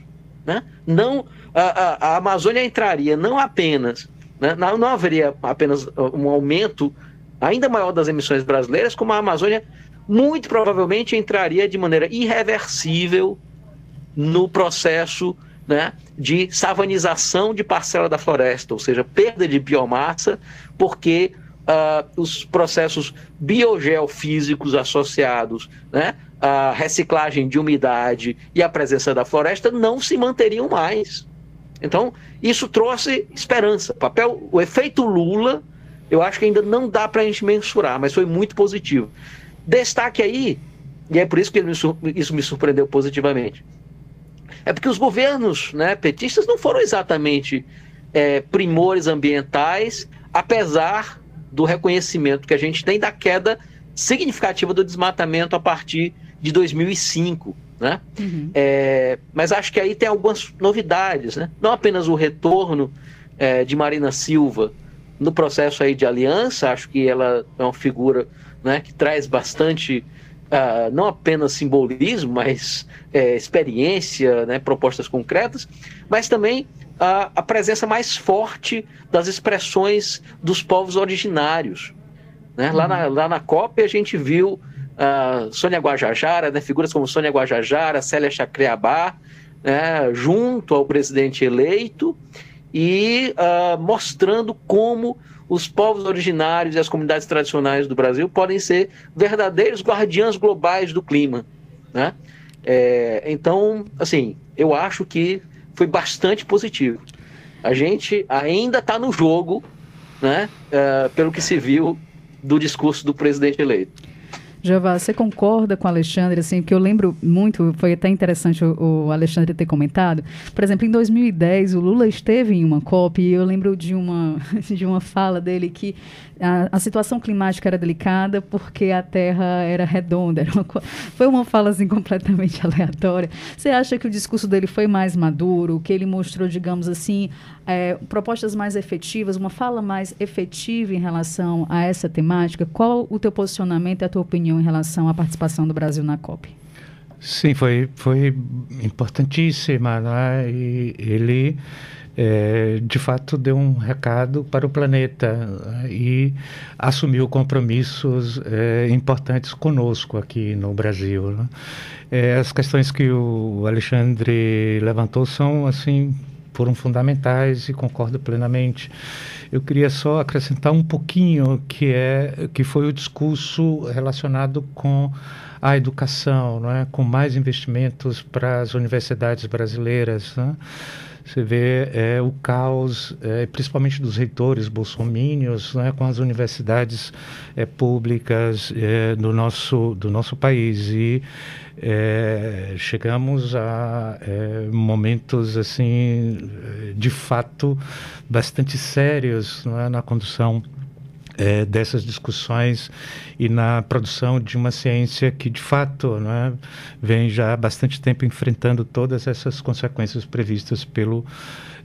Né? Não a, a, a Amazônia entraria não apenas, né, não, não haveria apenas um aumento ainda maior das emissões brasileiras, como a Amazônia muito provavelmente entraria de maneira irreversível no processo né, de savanização de parcela da floresta, ou seja, perda de biomassa, porque uh, os processos biogeofísicos associados né, à reciclagem de umidade e à presença da floresta não se manteriam mais. Então, isso trouxe esperança. O papel, o efeito Lula, eu acho que ainda não dá para a gente mensurar, mas foi muito positivo. Destaque aí, e é por isso que isso me surpreendeu positivamente, é porque os governos né, petistas não foram exatamente é, primores ambientais, apesar do reconhecimento que a gente tem da queda significativa do desmatamento a partir de 2005. Né? Uhum. É, mas acho que aí tem algumas novidades, né? não apenas o retorno é, de Marina Silva no processo aí de aliança, acho que ela é uma figura né, que traz bastante, uh, não apenas simbolismo, mas é, experiência, né, propostas concretas, mas também a, a presença mais forte das expressões dos povos originários. Né? Lá, na, lá na COP a gente viu uh, Sônia Guajajara, né? figuras como Sônia Guajajara, Célia Chacreabá, né? junto ao presidente eleito e uh, mostrando como os povos originários e as comunidades tradicionais do Brasil podem ser verdadeiros guardiãs globais do clima. Né? É, então, assim, eu acho que foi bastante positivo. A gente ainda está no jogo, né, uh, pelo que se viu do discurso do presidente eleito. Jeová, você concorda com o Alexandre, assim, que eu lembro muito, foi até interessante o, o, Alexandre ter comentado. Por exemplo, em 2010, o Lula esteve em uma COP e eu lembro de uma, de uma fala dele que a, a situação climática era delicada porque a Terra era redonda. Era uma, foi uma fala assim completamente aleatória. Você acha que o discurso dele foi mais maduro, que ele mostrou, digamos assim, é, propostas mais efetivas, uma fala mais efetiva em relação a essa temática? Qual o teu posicionamento e a tua opinião em relação à participação do Brasil na COP? Sim, foi, foi importantíssima, né? E ele é, de fato deu um recado para o planeta né, e assumiu compromissos é, importantes conosco aqui no Brasil. Né? É, as questões que o Alexandre levantou são assim foram fundamentais e concordo plenamente. Eu queria só acrescentar um pouquinho que é que foi o discurso relacionado com a educação, não é? com mais investimentos para as universidades brasileiras. Né? Você vê é, o caos, é, principalmente dos reitores bolsomínios, né, com as universidades é, públicas é, do, nosso, do nosso país. E é, chegamos a é, momentos, assim, de fato, bastante sérios na condução é, dessas discussões e na produção de uma ciência que, de fato, é, vem já há bastante tempo enfrentando todas essas consequências previstas pelo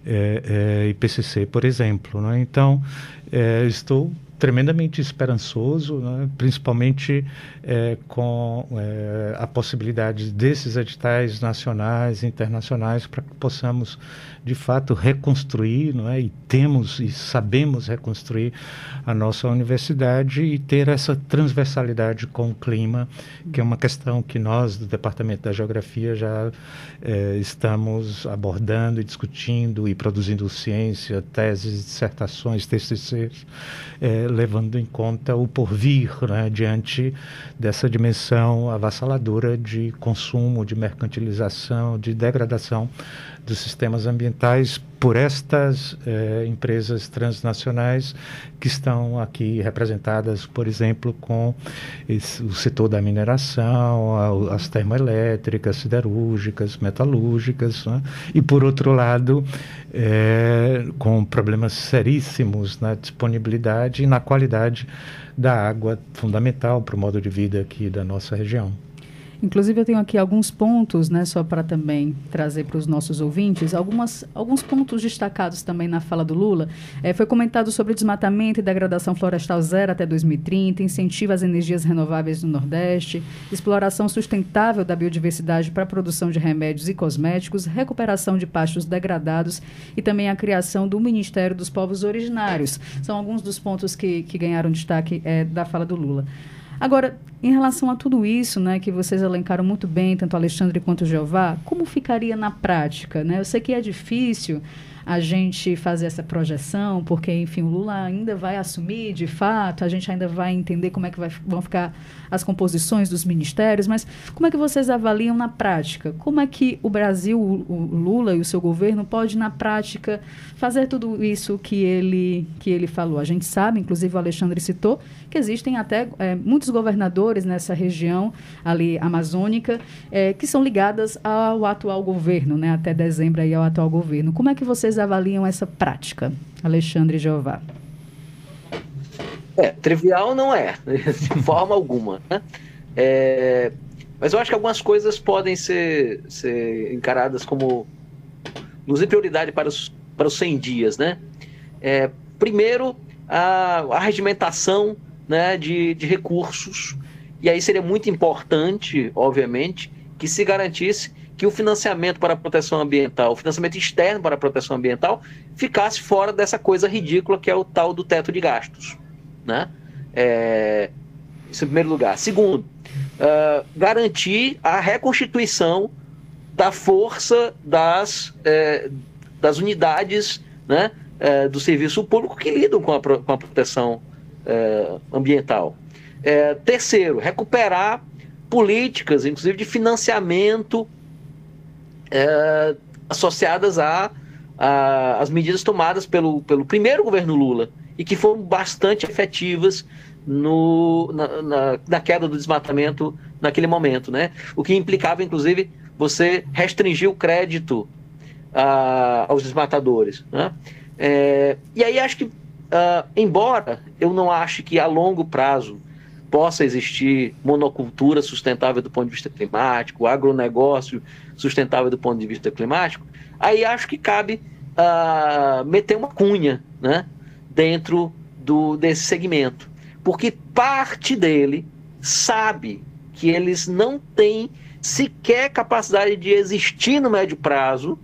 é, é IPCC, por exemplo. É? Então, é, estou tremendamente esperançoso, né? principalmente é, com é, a possibilidade desses editais nacionais e internacionais para que possamos de fato reconstruir, não é? E temos e sabemos reconstruir a nossa universidade e ter essa transversalidade com o clima, que é uma questão que nós do Departamento da Geografia já é, estamos abordando e discutindo e produzindo ciência, teses, dissertações, TCCs, é, levando em conta o porvir né, diante dessa dimensão avassaladora de consumo, de mercantilização, de degradação dos sistemas ambientais por estas eh, empresas transnacionais que estão aqui representadas, por exemplo, com esse, o setor da mineração, a, as termoelétricas, siderúrgicas, metalúrgicas, né? e por outro lado, eh, com problemas seríssimos na disponibilidade e na qualidade da água fundamental para o modo de vida aqui da nossa região. Inclusive, eu tenho aqui alguns pontos, né, só para também trazer para os nossos ouvintes, algumas, alguns pontos destacados também na fala do Lula. É, foi comentado sobre desmatamento e degradação florestal zero até 2030, incentivo às energias renováveis no Nordeste, exploração sustentável da biodiversidade para a produção de remédios e cosméticos, recuperação de pastos degradados e também a criação do Ministério dos Povos Originários. São alguns dos pontos que, que ganharam destaque é, da fala do Lula. Agora, em relação a tudo isso, né, que vocês elencaram muito bem, tanto Alexandre quanto Jeová, como ficaria na prática? Né? Eu sei que é difícil a gente fazer essa projeção, porque, enfim, o Lula ainda vai assumir de fato, a gente ainda vai entender como é que vai, vão ficar as composições dos ministérios, mas como é que vocês avaliam na prática? Como é que o Brasil, o, Lula e o seu governo pode, na prática, fazer tudo isso que ele, que ele falou? A gente sabe, inclusive o Alexandre citou, que existem até é, muitos governadores nessa região ali amazônica é, que são ligadas ao atual governo, né, até dezembro aí ao atual governo. Como é que vocês avaliam essa prática, Alexandre Jeová? É, trivial não é, de forma alguma. Né? É, mas eu acho que algumas coisas podem ser, ser encaradas como luz e prioridade para os, para os 100 dias. Né? É, primeiro, a, a regimentação né, de, de recursos. E aí seria muito importante, obviamente, que se garantisse que o financiamento para a proteção ambiental, o financiamento externo para a proteção ambiental, ficasse fora dessa coisa ridícula que é o tal do teto de gastos. Né? É, isso em primeiro lugar. Segundo, uh, garantir a reconstituição da força das, é, das unidades né, é, do serviço público que lidam com a, com a proteção é, ambiental. Terceiro, recuperar políticas, inclusive de financiamento é, associadas a, a, as medidas tomadas pelo, pelo primeiro governo Lula e que foram bastante efetivas no, na, na, na, queda do desmatamento naquele momento, né? O que implicava, inclusive, você restringir o crédito a, aos desmatadores, né? É, e aí acho que, uh, embora eu não ache que a longo prazo possa existir monocultura sustentável do ponto de vista climático, agronegócio sustentável do ponto de vista climático, aí acho que cabe uh, meter uma cunha né, dentro do, desse segmento. Porque parte dele sabe que eles não têm sequer capacidade de existir no médio prazo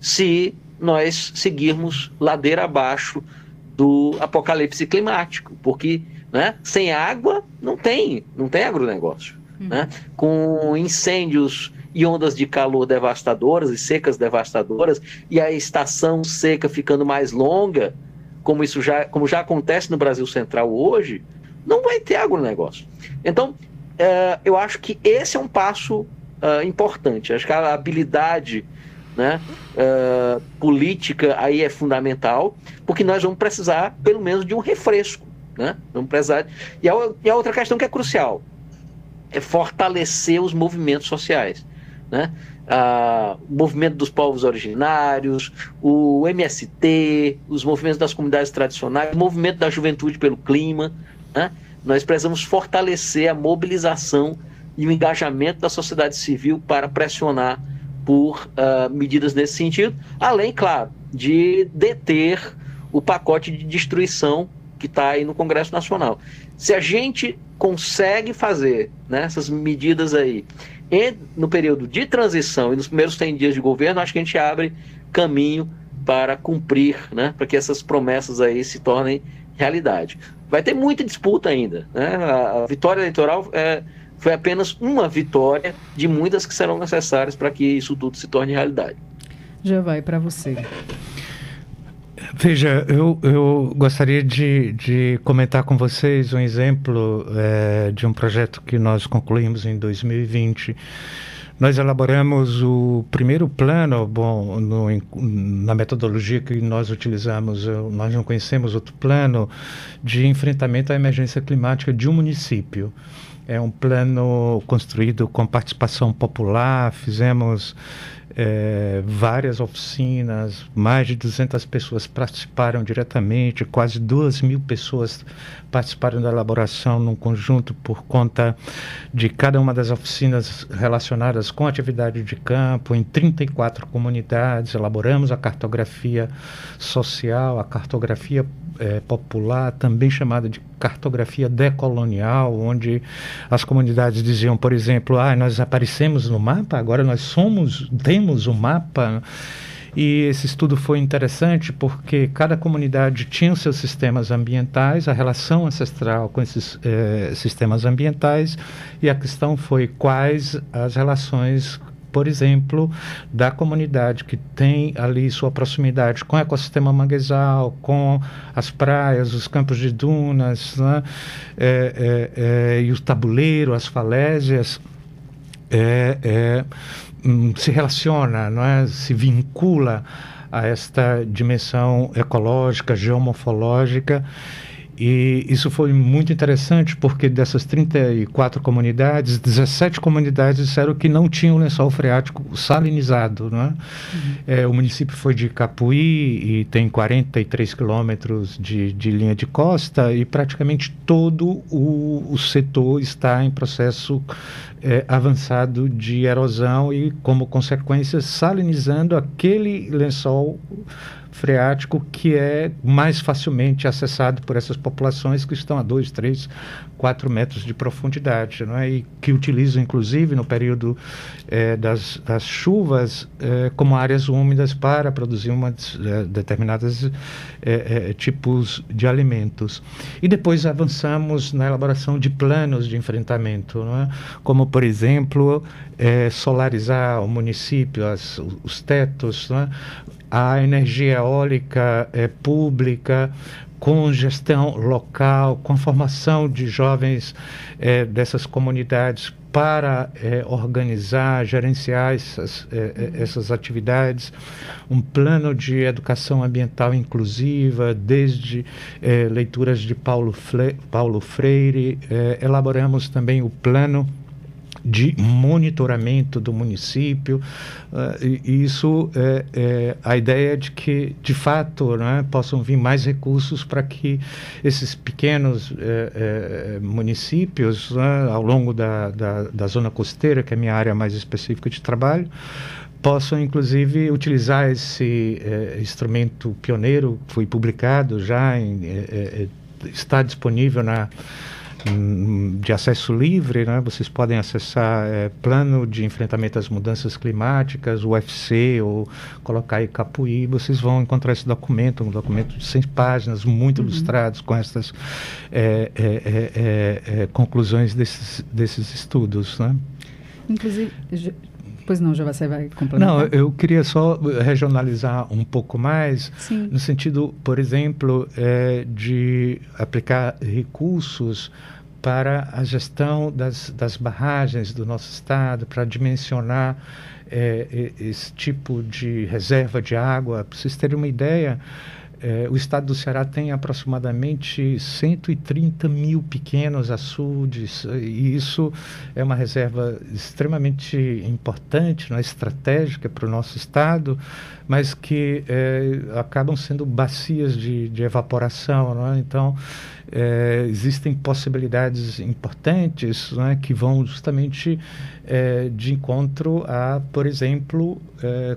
se nós seguirmos ladeira abaixo do apocalipse climático, porque né? Sem água não tem, não tem agronegócio. Uhum. Né? Com incêndios e ondas de calor devastadoras e secas devastadoras, e a estação seca ficando mais longa, como isso já, como já acontece no Brasil Central hoje, não vai ter agronegócio. Então, é, eu acho que esse é um passo é, importante. Acho que a habilidade né, é, política aí é fundamental, porque nós vamos precisar, pelo menos, de um refresco né? Vamos precisar. E a, e a outra questão que é crucial é fortalecer os movimentos sociais, né? Ah, o movimento dos povos originários, o MST, os movimentos das comunidades tradicionais, o movimento da juventude pelo clima. Né? Nós precisamos fortalecer a mobilização e o engajamento da sociedade civil para pressionar por uh, medidas nesse sentido, além, claro, de deter o pacote de destruição que está aí no Congresso Nacional. Se a gente consegue fazer né, essas medidas aí no período de transição e nos primeiros 100 dias de governo, acho que a gente abre caminho para cumprir, né, para que essas promessas aí se tornem realidade. Vai ter muita disputa ainda. Né? A, vitória eleitoral é, foi apenas uma vitória de muitas que serão necessárias para que isso tudo se torne realidade. Já vai para você. Veja, eu, eu gostaria de, de comentar com vocês um exemplo é, de um projeto que nós concluímos em 2020. Nós elaboramos o primeiro plano, bom, no, na metodologia que nós utilizamos, nós não conhecemos outro plano de enfrentamento à emergência climática de um município. É um plano construído com participação popular, fizemos é, várias oficinas, mais de 200 pessoas participaram diretamente, quase 2 mil pessoas participaram da elaboração num conjunto por conta de cada uma das oficinas relacionadas com atividade de campo, em 34 comunidades, elaboramos a cartografia social, a cartografia é, popular, também chamada de cartografia decolonial, onde as comunidades diziam, por exemplo, ah, nós aparecemos no mapa, agora nós somos, temos o um mapa. E esse estudo foi interessante porque cada comunidade tinha os seus sistemas ambientais, a relação ancestral com esses eh, sistemas ambientais, e a questão foi quais as relações por exemplo, da comunidade que tem ali sua proximidade com o ecossistema manguezal, com as praias, os campos de dunas, né? é, é, é, e o tabuleiro, as falésias, é, é, se relaciona, não é? se vincula a esta dimensão ecológica, geomorfológica e isso foi muito interessante porque dessas 34 comunidades, 17 comunidades disseram que não tinham lençol freático salinizado. Né? Uhum. É, o município foi de Capuí e tem 43 quilômetros de, de linha de costa e praticamente todo o, o setor está em processo é, avançado de erosão e, como consequência, salinizando aquele lençol freático que é mais facilmente acessado por essas populações que estão a 2, 3, 4 metros de profundidade, não é? e que utilizam, inclusive, no período eh, das, das, chuvas, eh, como áreas úmidas para produzir uma, eh, determinados tipos de alimentos. E depois avançamos na elaboração de planos de enfrentamento, é? como, por exemplo, solarizar o município, as, os tetos, é? A energia eólica pública, com gestão local, com formação de jovens é, dessas comunidades para é, organizar, gerenciar essas, é, essas atividades, um plano de educação ambiental inclusiva, desde leituras de Paulo, Fle Paulo Freire, elaboramos também o plano de monitoramento do município. Uh, e, isso é, é, a ideia de que, de fato, né, possam vir mais recursos para que esses pequenos é, é, municípios, né, ao longo da, da, da zona costeira, que é a minha área mais específica de trabalho, possam inclusive utilizar esse é, instrumento pioneiro, foi publicado já, em, é, é, está disponível na de acesso livre, né? vocês podem acessar é, plano de enfrentamento às mudanças climáticas, UFC, ou colocar aí Capuí, vocês vão encontrar esse documento, um documento de 100 páginas, muito uhum. ilustrados, com essas é, é, conclusões desses, desses estudos. Né? Inclusive, Pois não, já você vai complementar. Não, eu queria só regionalizar um pouco mais, Sim. no sentido, por exemplo, é, de aplicar recursos para a gestão das, das barragens do nosso estado, para dimensionar é, esse tipo de reserva de água. Para vocês terem uma ideia, é, o estado do Ceará tem aproximadamente 130 mil pequenos açudes, e isso é uma reserva extremamente importante, é, estratégica para o nosso estado, mas que é, acabam sendo bacias de, de evaporação. É? Então, é, existem possibilidades importantes né, que vão justamente é, de encontro a, por exemplo, é,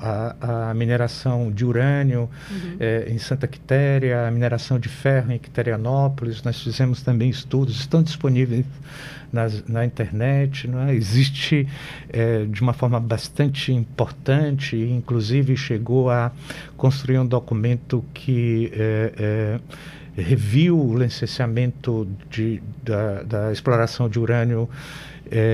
a, a, mineração de urânio uhum. é, em Santa Quitéria, a mineração de ferro em Quiterianópolis. Nós fizemos também estudos, estão disponíveis nas, na internet. Não é? Existe é, de uma forma bastante importante, inclusive chegou a construir um documento que é, reviu o licenciamento de, da, da exploração de urânio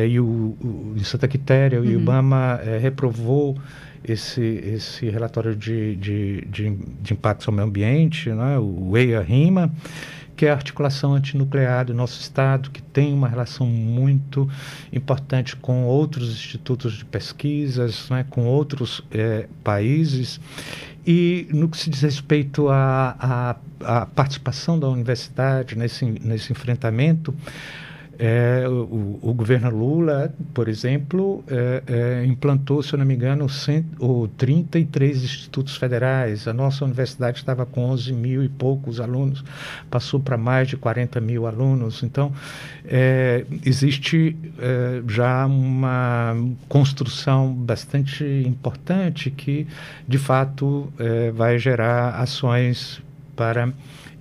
e o, o, em Santa Quitéria, uhum. o IBAMA reprovou esse, esse relatório de, de, de, de impactos ao meio ambiente, né, o EIA-RIMA, que é a articulação antinuclear do nosso Estado, que tem uma relação muito importante com outros institutos de pesquisas, né, com outros é, países. E no que se diz respeito à participação da universidade nesse, nesse enfrentamento, é, o, o, governo Lula, por exemplo, é, é, implantou, se eu não me engano, cento, 33 institutos federais. A nossa universidade estava com 11 mil e poucos alunos, passou para mais de 40 mil alunos. Então, é, existe é, já uma construção bastante importante que, de fato, é, vai gerar ações para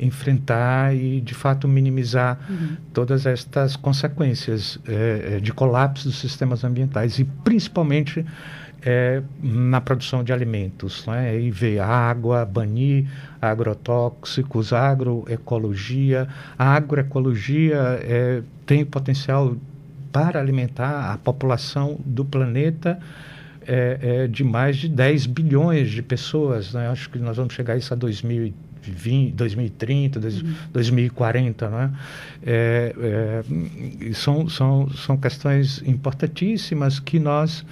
enfrentar e, de fato, minimizar uhum. todas estas consequências é, de colapso dos sistemas ambientais e, principalmente, é, na produção de alimentos. Né? E ver água, banir agrotóxicos, agroecologia. A agroecologia é, tem potencial para alimentar a população do planeta é, é, de mais de 10 bilhões de pessoas. Né? Acho que nós vamos chegar a isso a 2030. 20, 2030, uhum. 2040, né? É, é, são, são, são questões importantíssimas que nós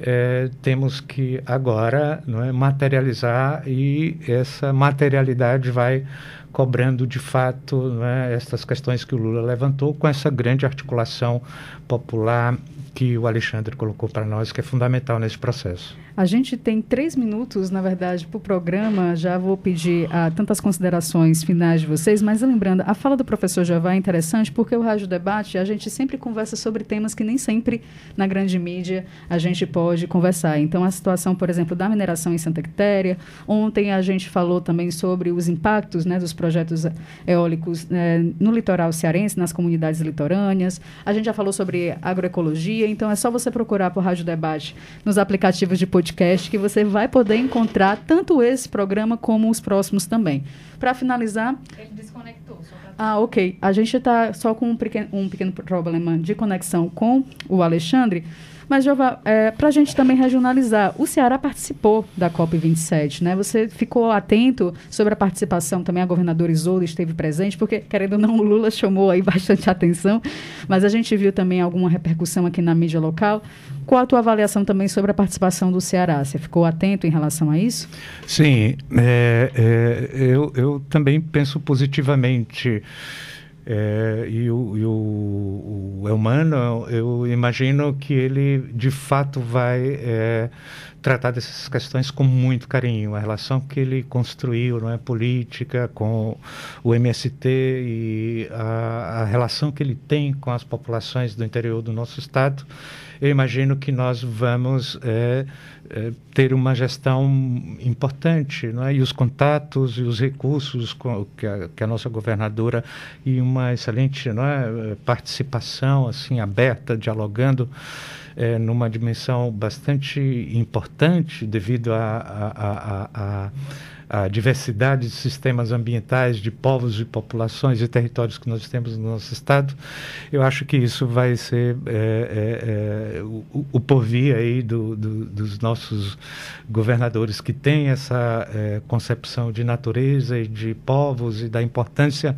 é, temos que agora não é, materializar e essa materialidade vai cobrando de fato é, essas questões que o Lula levantou com essa grande articulação popular que o Alexandre colocou para nós, que é fundamental nesse processo. A gente tem três minutos, na verdade, para o programa. Já vou pedir a tantas considerações finais de vocês, mas lembrando, a fala do professor Javá é interessante porque o Rádio Debate, a gente sempre conversa sobre temas que nem sempre na grande mídia a gente pode conversar. Então, a situação, por exemplo, da mineração em Santa Quitéria. Ontem a gente falou também sobre os impactos né, dos projetos eólicos né, no litoral cearense, nas comunidades litorâneas. A gente já falou sobre agroecologia, então é só você procurar por Rádio Debate nos aplicativos de podcast que você vai poder encontrar tanto esse programa como os próximos também. Para finalizar. Ele desconectou. Ah, ok. A gente está só com um pequeno, um pequeno problema de conexão com o Alexandre. Mas, Jova, é, para a gente também regionalizar, o Ceará participou da COP27, né? Você ficou atento sobre a participação também, a governadora Isolda esteve presente, porque, querendo ou não, o Lula chamou aí bastante atenção, mas a gente viu também alguma repercussão aqui na mídia local. Qual a tua avaliação também sobre a participação do Ceará? Você ficou atento em relação a isso? Sim, é, é, eu, eu também penso positivamente é, e o, e o, o Elmano, eu imagino que ele de fato vai é, tratar dessas questões com muito carinho. A relação que ele construiu, não é política, com o MST e a, a relação que ele tem com as populações do interior do nosso estado, eu imagino que nós vamos é, é, ter uma gestão importante, não é? e os contatos e os recursos que a, que a nossa governadora e uma excelente não é, participação assim aberta, dialogando é, numa dimensão bastante importante devido a, a, a, a diversidade de sistemas ambientais, de povos e populações e territórios que nós temos no nosso estado, eu acho que isso vai ser é, é, é, o, o porvir aí do, do, dos nossos governadores que têm essa é, concepção de natureza e de povos e da importância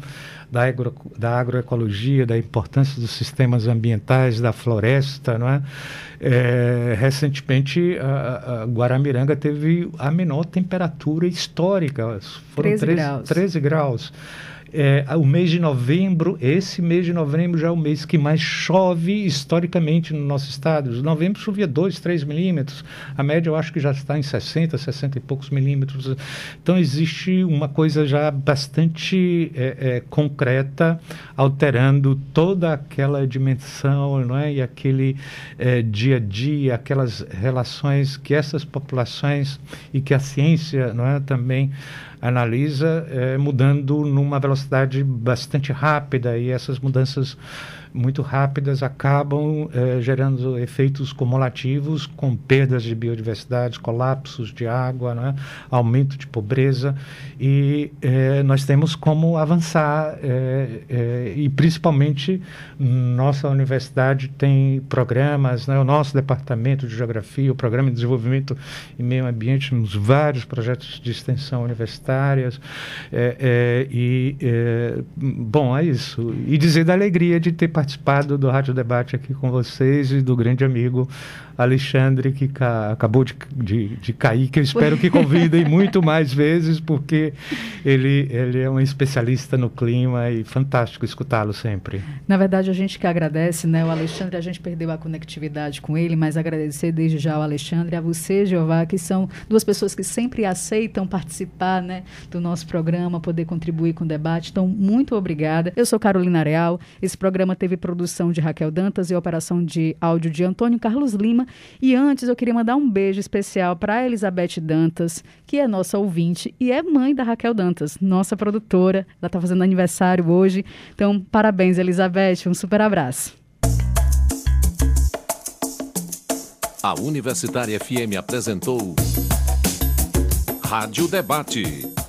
da, agro, da agroecologia, da importância dos sistemas ambientais, da floresta, não é? é recentemente, a, a, Guaramiranga teve a menor temperatura histórica, foram 13, 13 graus. 13 graus. É, o mês de novembro, esse mês de novembro já é o mês que mais chove historicamente no nosso estado. Em novembro chovia 2, 3 milímetros. A média eu acho que já está em 60, 60 e poucos milímetros. Então existe uma coisa já bastante é, é, concreta, alterando toda aquela dimensão não é? e aquele é, dia a dia, aquelas relações que essas populações e que a ciência não é, também analisa é, mudando numa velocidade bastante rápida e essas mudanças muito rápidas acabam eh, gerando efeitos cumulativos com perdas de biodiversidade, colapsos de água, né? aumento de pobreza e eh, nós temos como avançar eh, e principalmente nossa universidade tem programas, né? o nosso departamento de geografia, o programa de desenvolvimento e meio ambiente, temos vários projetos de extensão universitárias e bom é isso e dizer da alegria de ter participado participado do Rádio Debate aqui com vocês e do grande amigo Alexandre, que ca acabou de, de, de, cair, que eu espero que convidem muito mais vezes, porque ele, ele é um especialista no clima e fantástico escutá-lo sempre. Na verdade, a gente que agradece, né? O Alexandre, a gente perdeu a conectividade com ele, mas agradecer desde já ao Alexandre, a você, Jeová, que são duas pessoas que sempre aceitam participar né, do nosso programa, poder contribuir com o debate. Então, muito obrigada. Eu sou Carolina Real. Esse programa teve produção de Raquel Dantas e operação de áudio de Antônio Carlos Lima. E antes eu queria mandar um beijo especial para Elizabeth Dantas, que é nossa ouvinte e é mãe da Raquel Dantas, nossa produtora. Ela está fazendo aniversário hoje. Então, parabéns, Elizabeth. Um super abraço. A Universitária FM apresentou Rádio Debate.